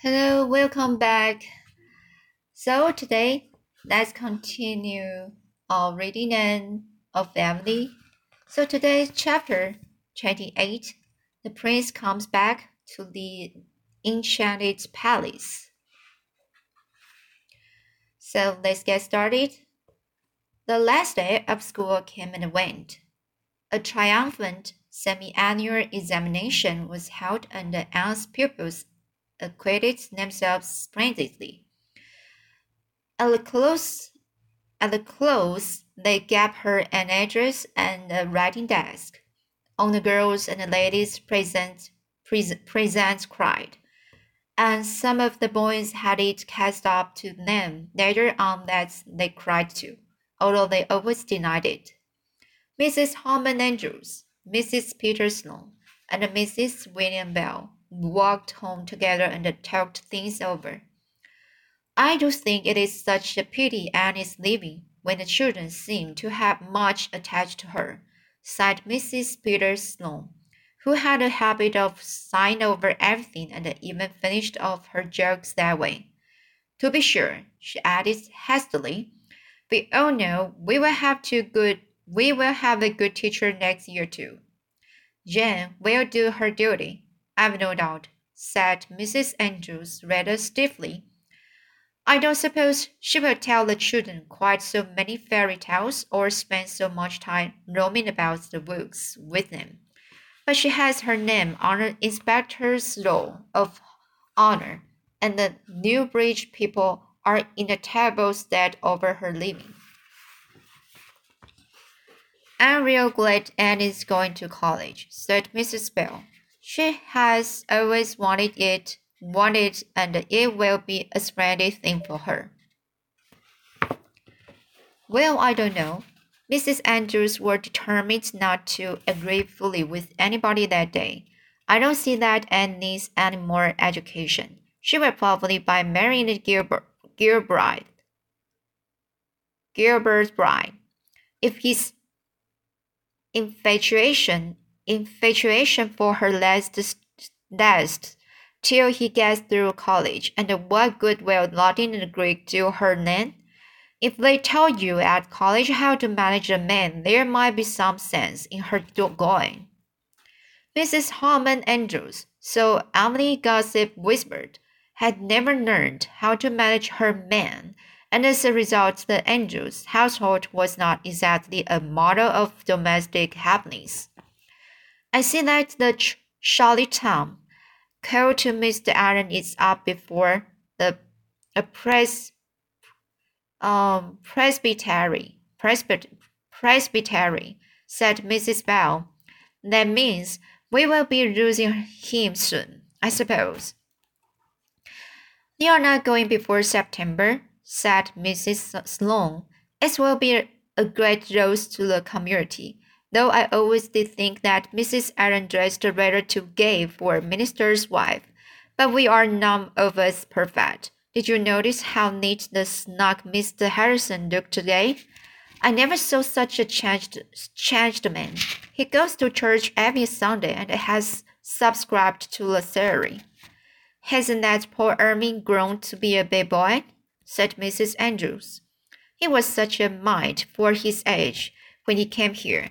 Hello, welcome back. So today, let's continue our reading and our family. So today's chapter 28, the prince comes back to the enchanted palace. So let's get started. The last day of school came and went. A triumphant semi-annual examination was held and the pupils acquitted themselves splendidly. At the close, at the close, they gave her an address and a writing desk. All the girls and the ladies present, present, present cried, and some of the boys had it cast up to them later on that they cried too, although they always denied it. Mrs. Harmon Andrews, Mrs. Peter Sloane, and Mrs. William Bell walked home together and talked things over. I do think it is such a pity Anne is leaving when the children seem to have much attached to her, sighed Mrs. Peter Sloane, who had a habit of sighing over everything and even finished off her jokes that way. To be sure, she added hastily, we all know we will have two good we will have a good teacher next year too. Jane will do her duty, I've no doubt, said Mrs. Andrews rather stiffly. I don't suppose she will tell the children quite so many fairy tales or spend so much time roaming about the woods with them. But she has her name on the inspector's roll of honor, and the Newbridge people are in a terrible state over her leaving. I'm real glad Anne is going to college, said Mrs. Bell. She has always wanted it, wanted, and it will be a splendid thing for her. Well, I don't know. Mrs. Andrews were determined not to agree fully with anybody that day. I don't see that Anne needs any more education. She will probably by marrying Gilbert, Gilbride. Gilbert's bride. If his infatuation infatuation for her lasts lasts till he gets through college, and what good will Latin and Greek do her then? If they tell you at college how to manage a man, there might be some sense in her going. Mrs. Harmon Andrews, so Avonlea Gossip whispered, had never learned how to manage her man and as a result, the Andrews household was not exactly a model of domestic happiness. I see that the ch- Tom called to Mr. Allen is up before the a um, presbytery, presbyt, presbytery, said Mrs. Bell. That means we will be losing him soon, I suppose. You are not going before September, said Mrs. Sloane. It will be a great loss to the community, though I always did think that Mrs. Allen dressed rather too gay for a minister's wife. But we are none of us perfect. Did you notice how neat the snug Mr. Harrison looked today? I never saw such a changed, changed man. He goes to church every Sunday and has subscribed to the salary. Hasn't that Paul Irving grown to be a big boy? said Mrs. Andrews. He was such a mite for his age when he came here.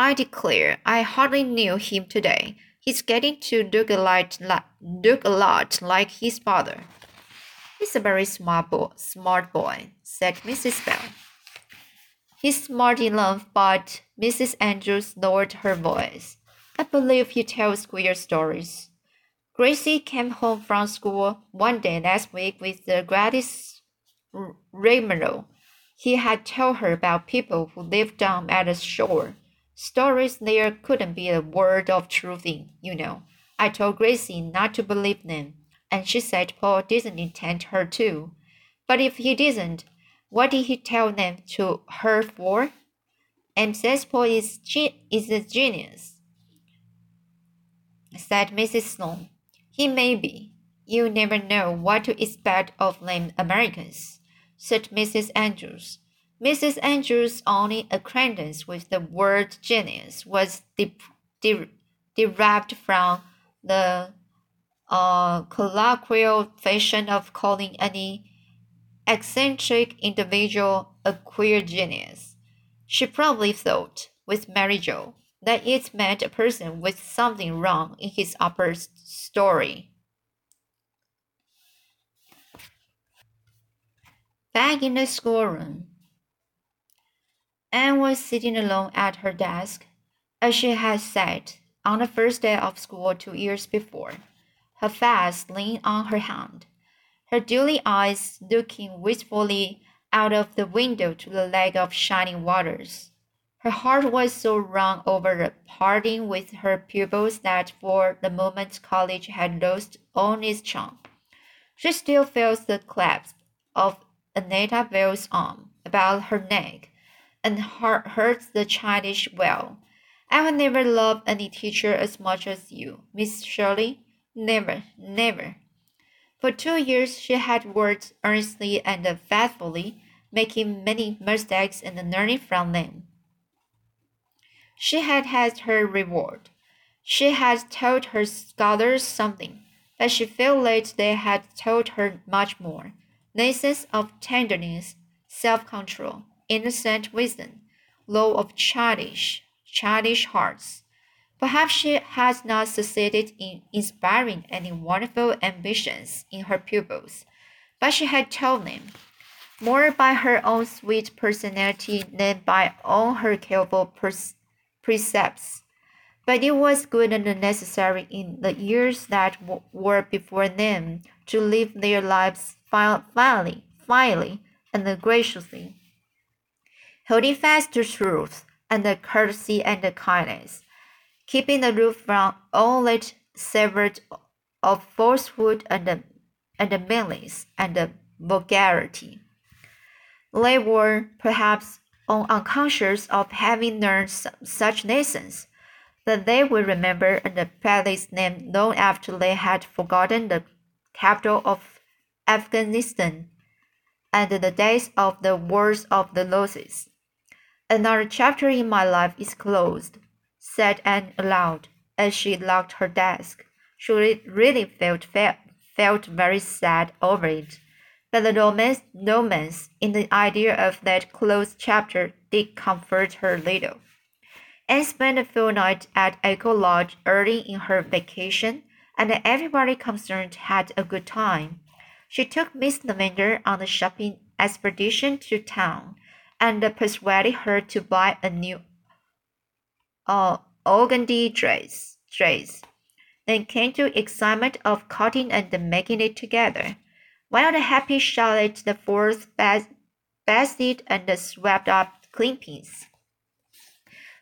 I declare I hardly knew him today. He's getting to look a lot, look a lot like his father. He's a very smart boy, smart boy, said Mrs. Bell. He's smart enough, but Mrs. Andrews lowered her voice. I believe he tells queer stories. Gracie came home from school one day last week with the greatest rigmarole. He had told her about people who lived down at the shore. Stories there couldn't be a word of truth in, you know. I told Gracie not to believe them, and she said Paul didn't intend her to. But if he didn't, what did he tell them to her for? And says Paul is, is a genius, said Mrs. Sloane. He may be. You never know what to expect of them Americans said Mrs. Andrews. Mrs. Andrews' only acquaintance with the word genius was de de derived from the uh, colloquial fashion of calling any eccentric individual a queer genius. She probably thought, with Mary Joe, that it meant a person with something wrong in his upper story. Back in the schoolroom, Anne was sitting alone at her desk, as she had sat on the first day of school two years before, her face leaning on her hand, her dewy eyes looking wistfully out of the window to the lake of shining waters. Her heart was so wrung over the parting with her pupils that for the moment college had lost all its charm. She still felt the clasp of Annetta Vale's arm about her neck and hurts the childish well. I will never love any teacher as much as you, Miss Shirley. Never, never. For two years she had worked earnestly and faithfully, making many mistakes and learning from them. She had had her reward. She had told her scholars something, but she felt that they had told her much more. Lessons of tenderness, self-control, innocent wisdom, law of childish, childish hearts. Perhaps she has not succeeded in inspiring any wonderful ambitions in her pupils, but she had told them more by her own sweet personality than by all her careful precepts. But it was good and necessary in the years that were before them to live their lives finally, finally, and graciously holding fast to truth and the courtesy and the kindness, keeping aloof from all that savored of falsehood and, and malice and vulgarity. They were perhaps unconscious of having learned such lessons, that they would remember the palace name long after they had forgotten the capital of Afghanistan and the days of the Wars of the Roses. Another chapter in my life is closed, said Anne aloud as she locked her desk. She really felt, felt, felt very sad over it. But the romance, romance in the idea of that closed chapter did comfort her little. Anne spent a full night at Echo Lodge early in her vacation, and everybody concerned had a good time. She took Miss Lavendar on a shopping expedition to town and persuaded her to buy a new uh, organdy dress. dress. Then came the excitement of cutting and making it together, while the happy Charlotte the fourth bathed and swept up clippings.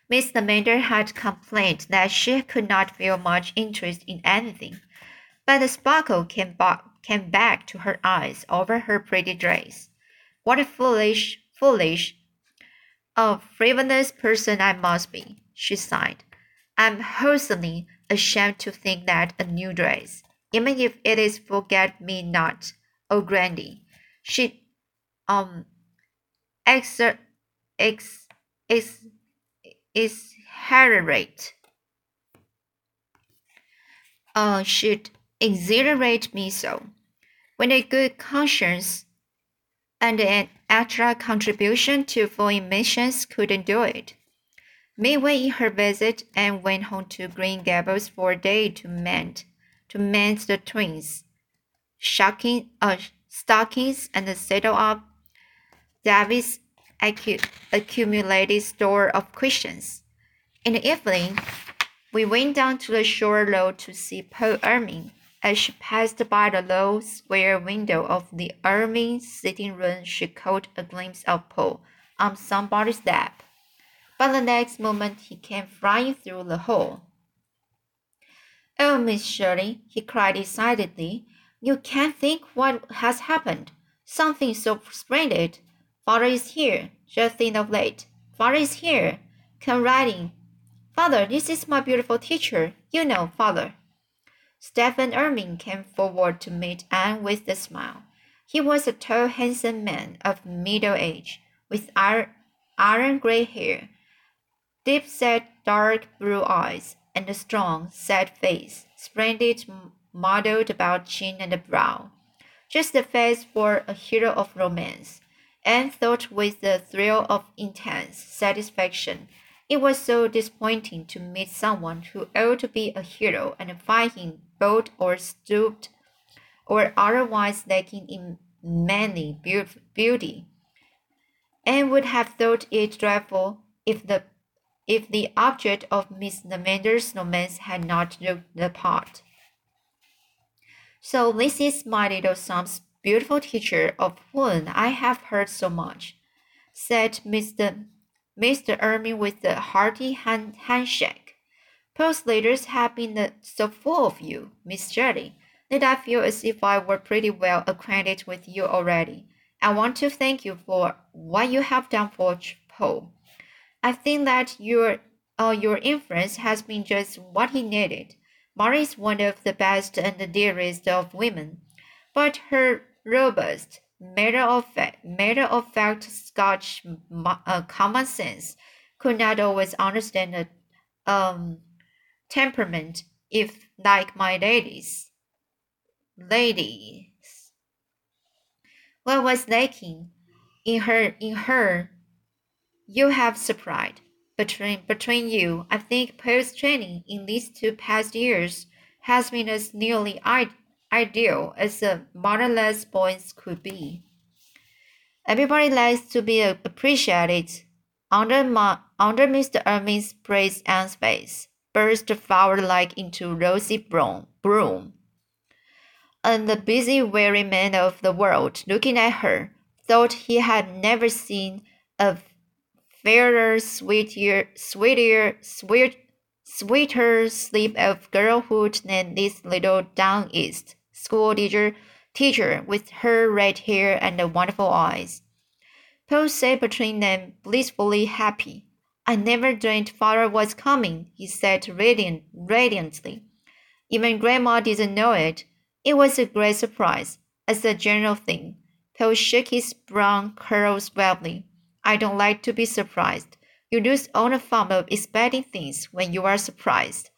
Miss Lavendar had complained that she could not feel much interest in anything, but the sparkle came came back to her eyes over her pretty dress. What a foolish Foolish. A frivolous person I must be, she sighed. I'm wholesomely ashamed to think that a new dress, even if it is forget me not oh grandy, should um exert ex ex is exaggerate uh should exhilarate me so. When a good conscience and an extra contribution to foreign missions couldn't do it. Midway in her visit, Anne went home to Green Gables for a day to mend, to mend the twins' shocking, uh, stockings and settle up David's accu accumulated store of questions. In the evening, we went down to the shore road to see Paul Irving. As she passed by the low, square window of the Irving sitting room, she caught a glimpse of Paul on somebody's lap. But the next moment he came flying through the hall. Oh, Miss Shirley, he cried excitedly, you can't think what has happened. Something so splendid. Father is here, just in of late. Father is here. Come in. Father, this is my beautiful teacher. You know, father. Stephen Irving came forward to meet Anne with a smile. He was a tall, handsome man of middle age, with iron gray hair, deep set dark blue eyes, and a strong, set face, splendid modeled about chin and brow. Just the face for a hero of romance. Anne thought with the thrill of intense satisfaction. It was so disappointing to meet someone who ought to be a hero and find him bold or stooped or otherwise lacking in manly beauty. and would have thought it dreadful if the if the object of Miss Lavendar's romance had not looked the part. So this is my little son's beautiful teacher of whom I have heard so much, said Mr. Mr. Irving with a hearty hand handshake. Paul's letters have been so full of you, Miss Shirley, that I feel as if I were pretty well acquainted with you already. I want to thank you for what you have done for Paul. I think that your uh, your influence has been just what he needed. Mary is one of the best and the dearest of women, but her robust, matter of fact, matter of fact Scotch uh, common sense could not always understand a um, temperament if, like my ladies, ladies, what was lacking in her in her, you have supplied. Between between you, I think Paul's training in these two past years has been as nearly ideal as a motherless boys could be. Everybody likes to be appreciated. Under, my, under Mr. Irving's praise and space burst flower like into rosy bloom. bloom. And the busy, weary man of the world, looking at her, thought he had never seen a fairer, sweeter, sweeter, sweet, sweeter sleep of girlhood than this little down east school teacher, teacher with her red hair and wonderful eyes. Paul sat between them, blissfully happy. I never dreamed father was coming, he said radiant, radiantly. Even grandma didn't know it. It was a great surprise, as a general thing. Paul shook his brown curls wildly. I don't like to be surprised. You lose all the fun of expecting things when you are surprised.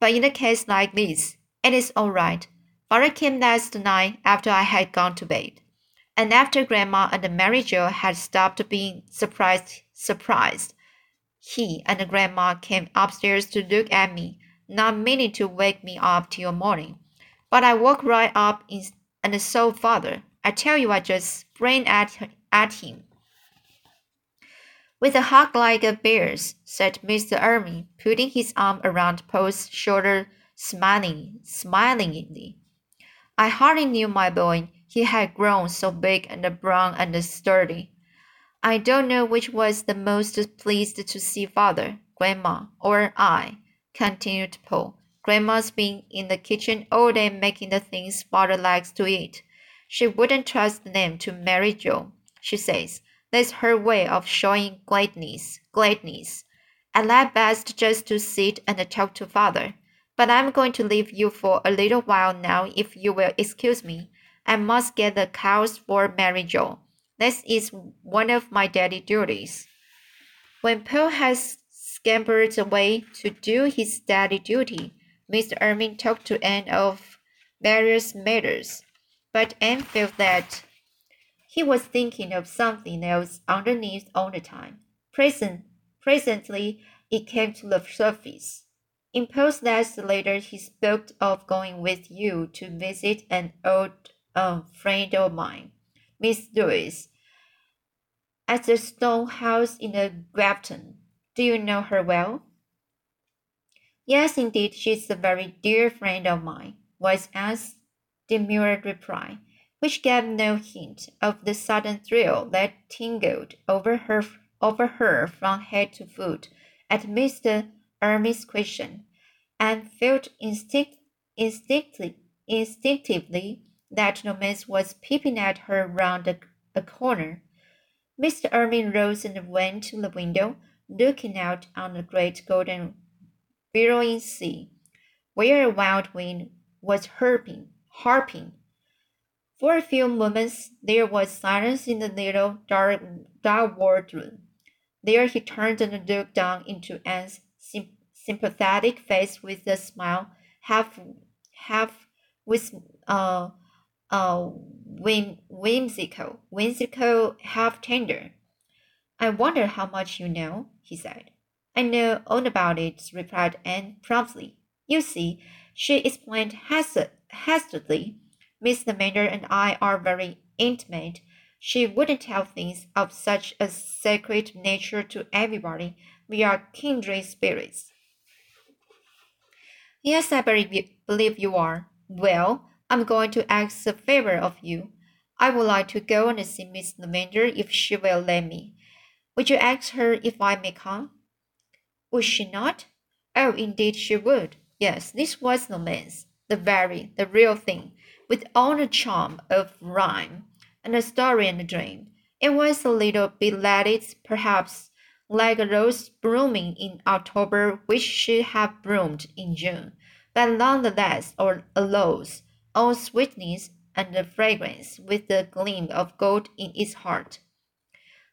But in a case like this, it is all right. Father came last night after I had gone to bed, and after Grandma and Mary Joe had stopped being surprised. Surprised, he and Grandma came upstairs to look at me, not meaning to wake me up till morning. But I woke right up and saw Father. I tell you, I just sprang at at him. With a hug like a bear's, said Mr. Irving, putting his arm around Paul's shoulder, smiling, smilingly. I hardly knew my boy. He had grown so big and brown and sturdy. I don't know which was the most pleased to see father, grandma, or I, continued Paul. Grandma's been in the kitchen all day making the things father likes to eat. She wouldn't trust them to Mary Joe, she says. That's her way of showing gladness, gladness. I like best just to sit and talk to father. But I'm going to leave you for a little while now if you will excuse me. I must get the cows for Mary Joe. This is one of my daily duties. When Paul has scampered away to do his daily duty, Mr. Irving talked to Anne of various matters, but Anne felt that he was thinking of something else underneath all the time. Present, presently, it came to the surface. In Paul's last later, he spoke of going with you to visit an old um, friend of mine, Miss Lewis, at the stone house in the Grafton. Do you know her well? Yes, indeed, she's a very dear friend of mine, was Anne's demure reply, which gave no hint of the sudden thrill that tingled over her over her from head to foot at Mr. Irving's question and felt instinct, instinctively, instinctively that romance was peeping at her round a, a corner. Mr. Irving rose and went to the window, looking out on the great golden billowing sea, where a wild wind was harping, harping. For a few moments there was silence in the little dark, dark wardroom. There he turned and looked down into Anne's sympathetic face with a smile half half with uh, uh, whim, whimsical, whimsical half tender. I wonder how much you know, he said. I know all about it, replied Anne promptly. You see, she explained hastily, Miss Mander and I are very intimate. She wouldn't tell things of such a sacred nature to everybody. We are kindred spirits. Yes, I believe you are. Well, I'm going to ask a favor of you. I would like to go and see Miss Lavender if she will let me. Would you ask her if I may come? Would she not? Oh, indeed she would. Yes, this was the very, the real thing, with all the charm of rhyme and a story and a dream. It was a little belated, perhaps, like a rose blooming in October which should have bloomed in June, but nonetheless or a rose, all sweetness and fragrance, with the gleam of gold in its heart.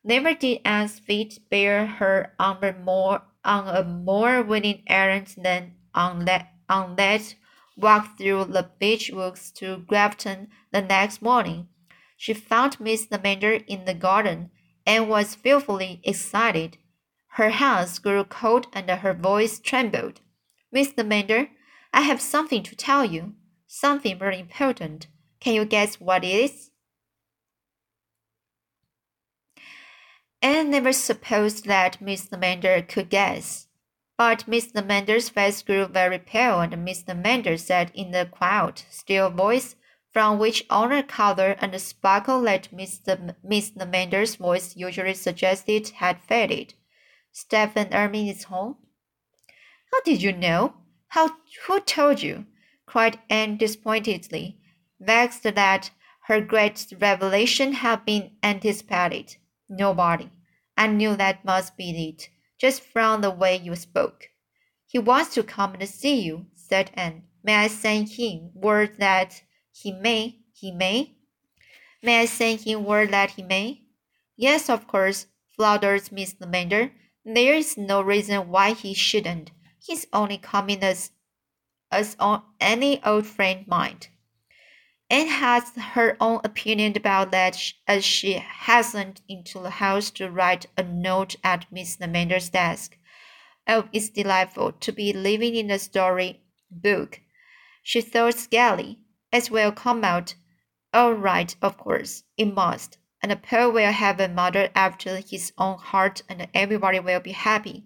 Never did Anne's feet bear her on a more on a more winning errand than on that on that walk through the beech woods to Grafton the next morning. She found Miss Lavender in the garden and was fearfully excited. Her hands grew cold and her voice trembled. Miss Lavender, I have something to tell you, something very important. Can you guess what it is? Anne never supposed that Miss Lavender could guess. But Miss Lavender's face grew very pale, and Miss Lavender said in the quiet, still voice, from which the color and sparkle that Miss, Miss Lavender's voice usually suggested had faded. Stephen Irving is home? How did you know? How who told you? Cried Anne disappointedly, vexed that her great revelation had been anticipated. Nobody. I knew that must be it just from the way you spoke. He wants to come and see you, said Anne. May I send him word that he may? He may? May I send him word that he may? Yes, of course, floundered Miss Lavender. There is no reason why he shouldn't. He's only coming as as on any old friend might. Anne has her own opinion about that as she hastened into the house to write a note at Miss Lavender's desk. Oh, it's delightful to be living in a story book, she thought gaily. It will come out all right, of course. It must. And Paul will have a mother after his own heart, and everybody will be happy.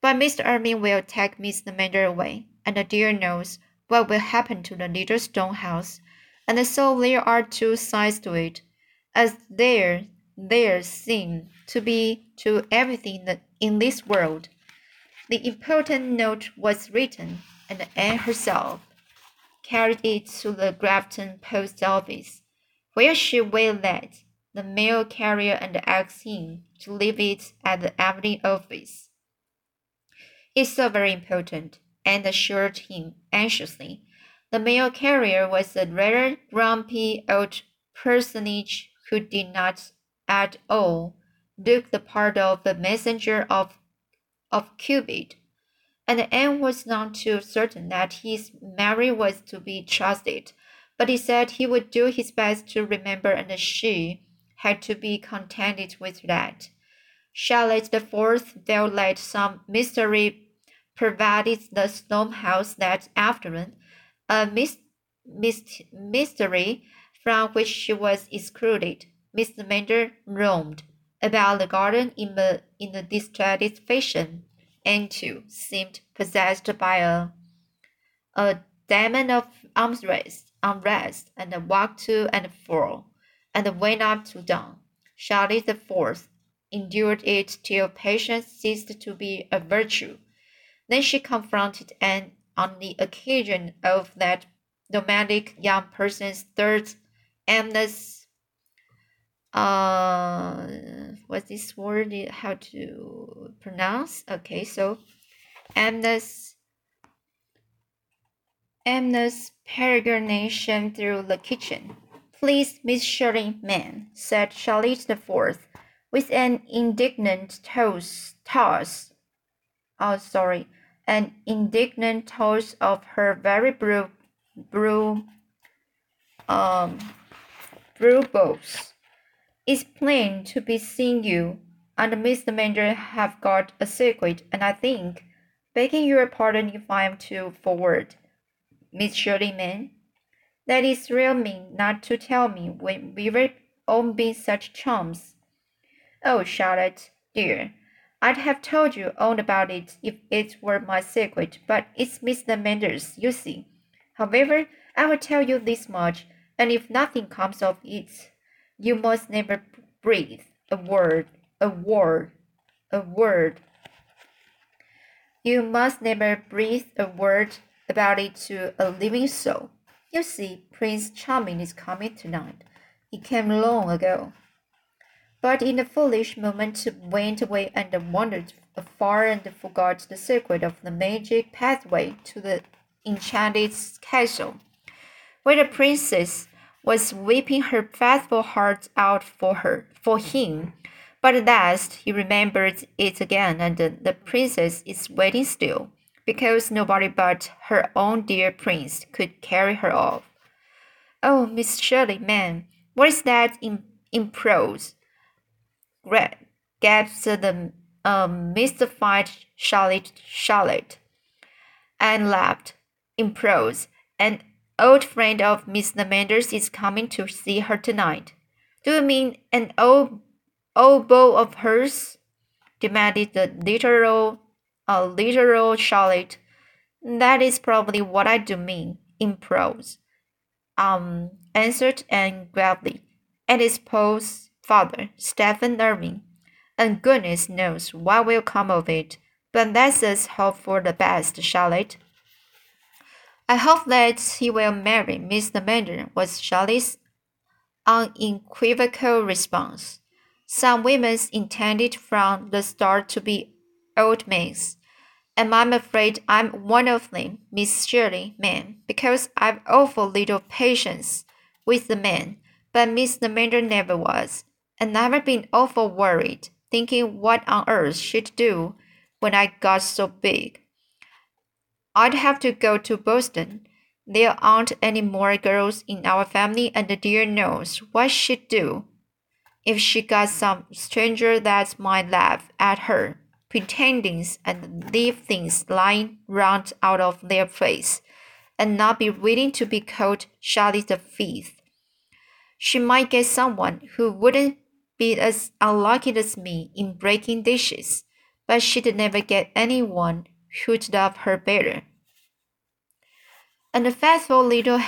But Mr. Irving will take Miss Lavender away, and the dear knows what will happen to the little stone house and so there are two sides to it, as there there seem to be to everything in this world. The important note was written, and Anne herself carried it to the Grafton post office, where she waylaid the mail carrier and asked him to leave it at the Evening office. It's so very important, Anne assured him anxiously. The mail carrier was a rather grumpy old personage who did not at all look the part of the messenger of, of Cupid, and Anne was not too certain that his memory was to be trusted, but he said he would do his best to remember, and she had to be contented with that. Charlotte the Fourth felt like some mystery pervaded the Stone house that afternoon a mis- mis- mystery from which she was excluded. Miss Mander roamed about the garden in a, in a distracted fashion, and too seemed possessed by a, a demon of unrest, unrest, and walked to and fro, and went up to down. Charlotte the Fourth endured it till patience ceased to be a virtue. Then she confronted Anne on the occasion of that nomadic young person's third amnes uh what's this word how to pronounce? Okay so amnes amnes peregrination through the kitchen. Please miss shirley man said charlotte the fourth with an indignant toss toss oh sorry an indignant toss of her very blue, blue, um, Brubles. It's plain to be seen you and Mr. Mander have got a secret, and I think, begging your pardon if I am too forward, Miss Shirley, man, that is real mean not to tell me when we were all been such chums. Oh, Charlotte, dear, I'd have told you all about it if it were my secret, but it's Mr. Mander's, you see. However, I will tell you this much, and if nothing comes of it, you must never breathe a word a word, a word. You must never breathe a word about it to a living soul. You see, Prince Charming is coming tonight. He came long ago. But in a foolish moment went away and wandered afar and forgot the secret of the magic pathway to the enchanted castle, where the princess was weeping her faithful heart out for her for him but at last he remembered it again, and the princess is waiting still, because nobody but her own dear prince could carry her off. Oh, Miss Shirley, ma'am, what is that in, in prose? Gasped the um, mystified Charlotte, Charlotte, and laughed. In prose, an old friend of Miss Lavendar's is coming to see her tonight. Do you mean an old old beau of hers? demanded the literal, uh, literal Charlotte. That is probably what I do mean in prose. Um, answered Anne gravely. And his father, Stephen Irving. And goodness knows what will come of it. But let's us hope for the best, Charlotte. I hope that he will marry Miss Mander, was Charlotte's unequivocal response. Some women's intended from the start to be old maids, and I'm afraid I'm one of them, Miss Shirley, ma'am, because I've awful little patience with the men, but Miss Amanda never was, and I've been awful worried, thinking what on earth she'd do when I got so big. I'd have to go to Boston. There aren't any more girls in our family, and the dear knows what she'd do if she got some stranger that might laugh at her pretendings and leave things lying round out of their place, and not be willing to be called Charlie the Fifth. She might get someone who wouldn't be as unlucky as me in breaking dishes, but she'd never get anyone who'd love her better. And the faithful little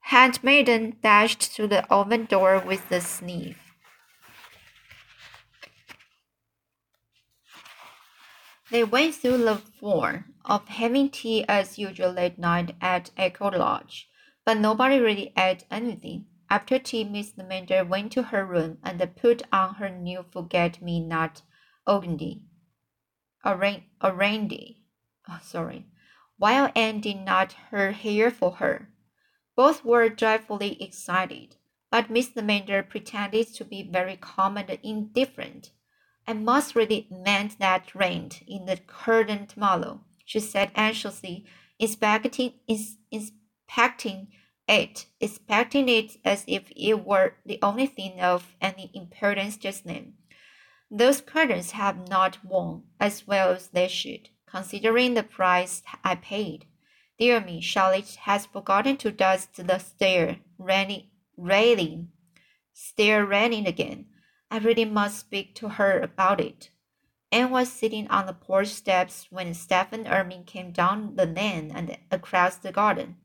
handmaiden dashed to the oven door with a sniff. They went through the form of having tea as usual late night at Echo Lodge, but nobody really ate anything. After tea, Miss Mander went to her room and put on her new forget-me-not organdy, orandy, oh, sorry, while Anne did not her hair for her. Both were dreadfully excited, but Miss Mander pretended to be very calm and indifferent. I must really mend that rent in the current model, she said anxiously, inspecting, inspecting it, inspecting it as if it were the only thing of any importance just then. Those curtains have not worn as well as they should, considering the price I paid. Dear me, Charlotte has forgotten to dust the stair railing, stair railing again. I really must speak to her about it. Anne was sitting on the porch steps when Stephen Irving came down the lane and across the garden.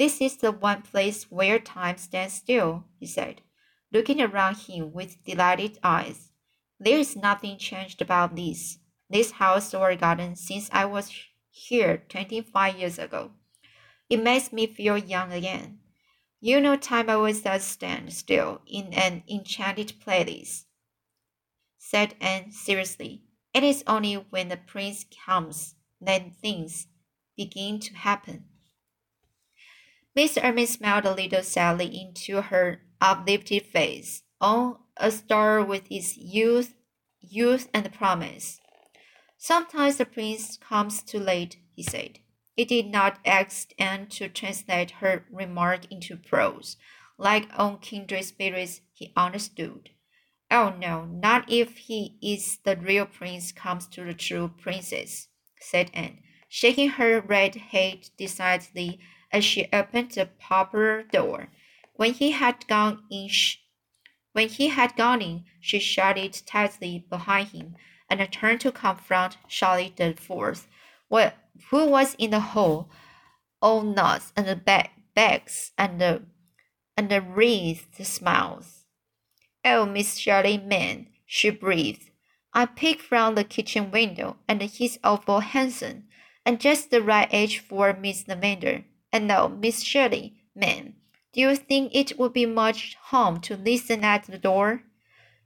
This is the one place where time stands still, he said, looking around him with delighted eyes. There is nothing changed about this, this house or garden since I was here twenty five years ago. It makes me feel young again. You know time always does stand still in an enchanted place, said Anne seriously. It is only when the prince comes that things begin to happen. Mr. Irving smiled a little sadly into her uplifted face, on a star with its youth, youth and promise. Sometimes the prince comes too late, he said. It did not ask Anne to translate her remark into prose. Like all kindred spirits, he understood. Oh no, not if he is the real prince comes to the true princess, said Anne, shaking her red head decidedly as she opened the parlor door. When he had gone in, when he had gone in, she shut it tightly behind him and turned to confront Charlotte the Fourth, who was in the hall, all nods and the bag bags and the, and the wreathed smiles. Oh, Miss Shirley, man, she breathed. I peeked from the kitchen window, and he's awful handsome, and just the right age for Miss Lavendar. And now, Miss Shirley, ma'am, do you think it would be much harm to listen at the door?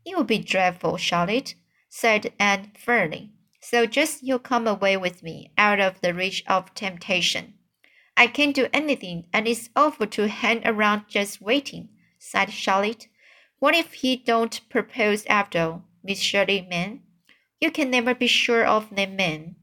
It would be dreadful, Charlotte, said Anne firmly. So just you come away with me, out of the reach of temptation. I can't do anything, and it's awful to hang around just waiting, sighed Charlotte. What if he don't propose after all, Miss Shirley, ma'am? You can never be sure of them, ma'am.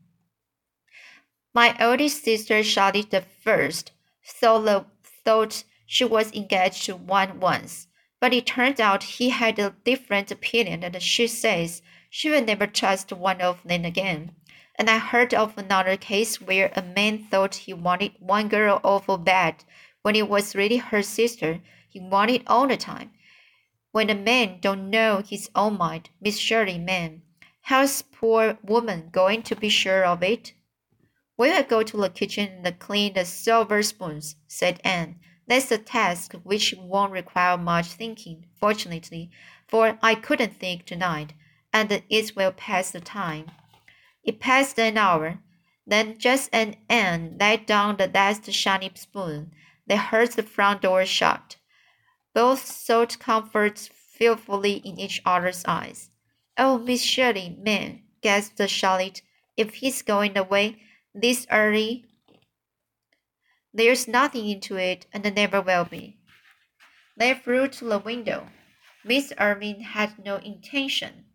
My oldest sister Charlotte the first thought, thought she was engaged to one once, but it turned out he had a different opinion, and she says she will never trust one of them again. And I heard of another case where a man thought he wanted one girl awful bad when it was really her sister he wanted all the time. When a man don't know his own mind, Miss Shirley, ma'am, how's poor woman going to be sure of it? We will go to the kitchen and clean the silver spoons, said Anne. That's a task which won't require much thinking, fortunately, for I couldn't think tonight, and it will pass the time. It passed an hour. Then, just as Anne laid down the last shiny spoon, they heard the front door shut. Both sought comfort fearfully in each other's eyes. Oh, Miss Shirley, man, gasped Charlotte, if he's going away, this early. There's nothing into it, and never will be. They flew to the window. Miss Irving had no intention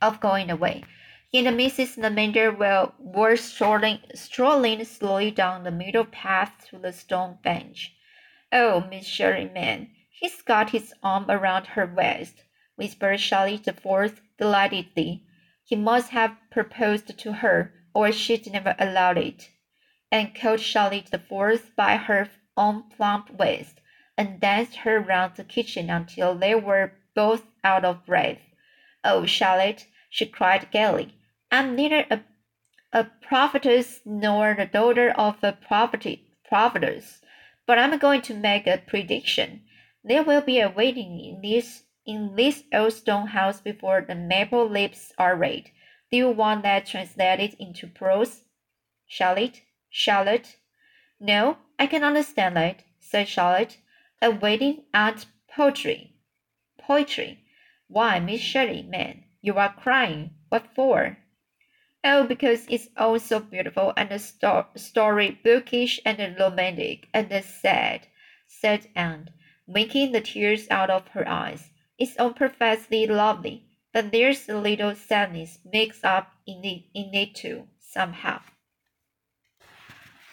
of going away. And Mrs. Lavendar were, were strolling, strolling slowly down the middle path to the stone bench. Oh, Miss Sherryman, he's got his arm around her waist, whispered Charlotte the Fourth delightedly. He must have proposed to her or she'd never allowed it, and caught Charlotte the Fourth by her own plump waist and danced her round the kitchen until they were both out of breath. Oh, Charlotte, she cried gaily, I'm neither a, a prophetess nor the daughter of a prophet, prophetess, but I'm going to make a prediction. There will be a wedding in this in this old stone house before the maple leaves are laid. Do you want that translated into prose? Charlotte? Charlotte? No, I can understand that, said Charlotte. A wedding and poetry. Poetry. Why, Miss Shirley, man, you are crying. What for? Oh, because it's all so beautiful and the sto- story bookish and romantic and sad, said Anne, winking the tears out of her eyes. It's all perfectly lovely but there's a little sadness mixed up in it, in it too, somehow.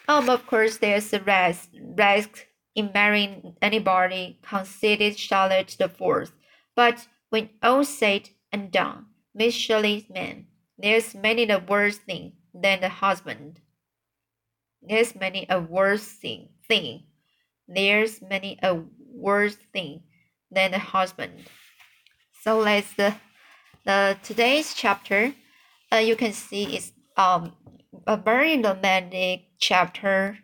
Um, of course, there's a risk, risk in marrying anybody, conceded Charlotte the Fourth. But when all said and done, Miss Shirley's man, there's many a worse thing than the husband. There's many a worse thing, thing. There's many a worse thing than the husband. So let's uh, the today's chapter, uh, you can see is um a very romantic chapter.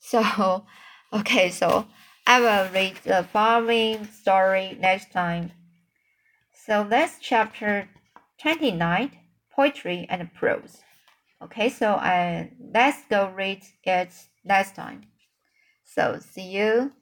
So, okay, so I will read the following story next time. So that's chapter twenty nine, poetry and prose. Okay, so I let's go read it next time. So see you.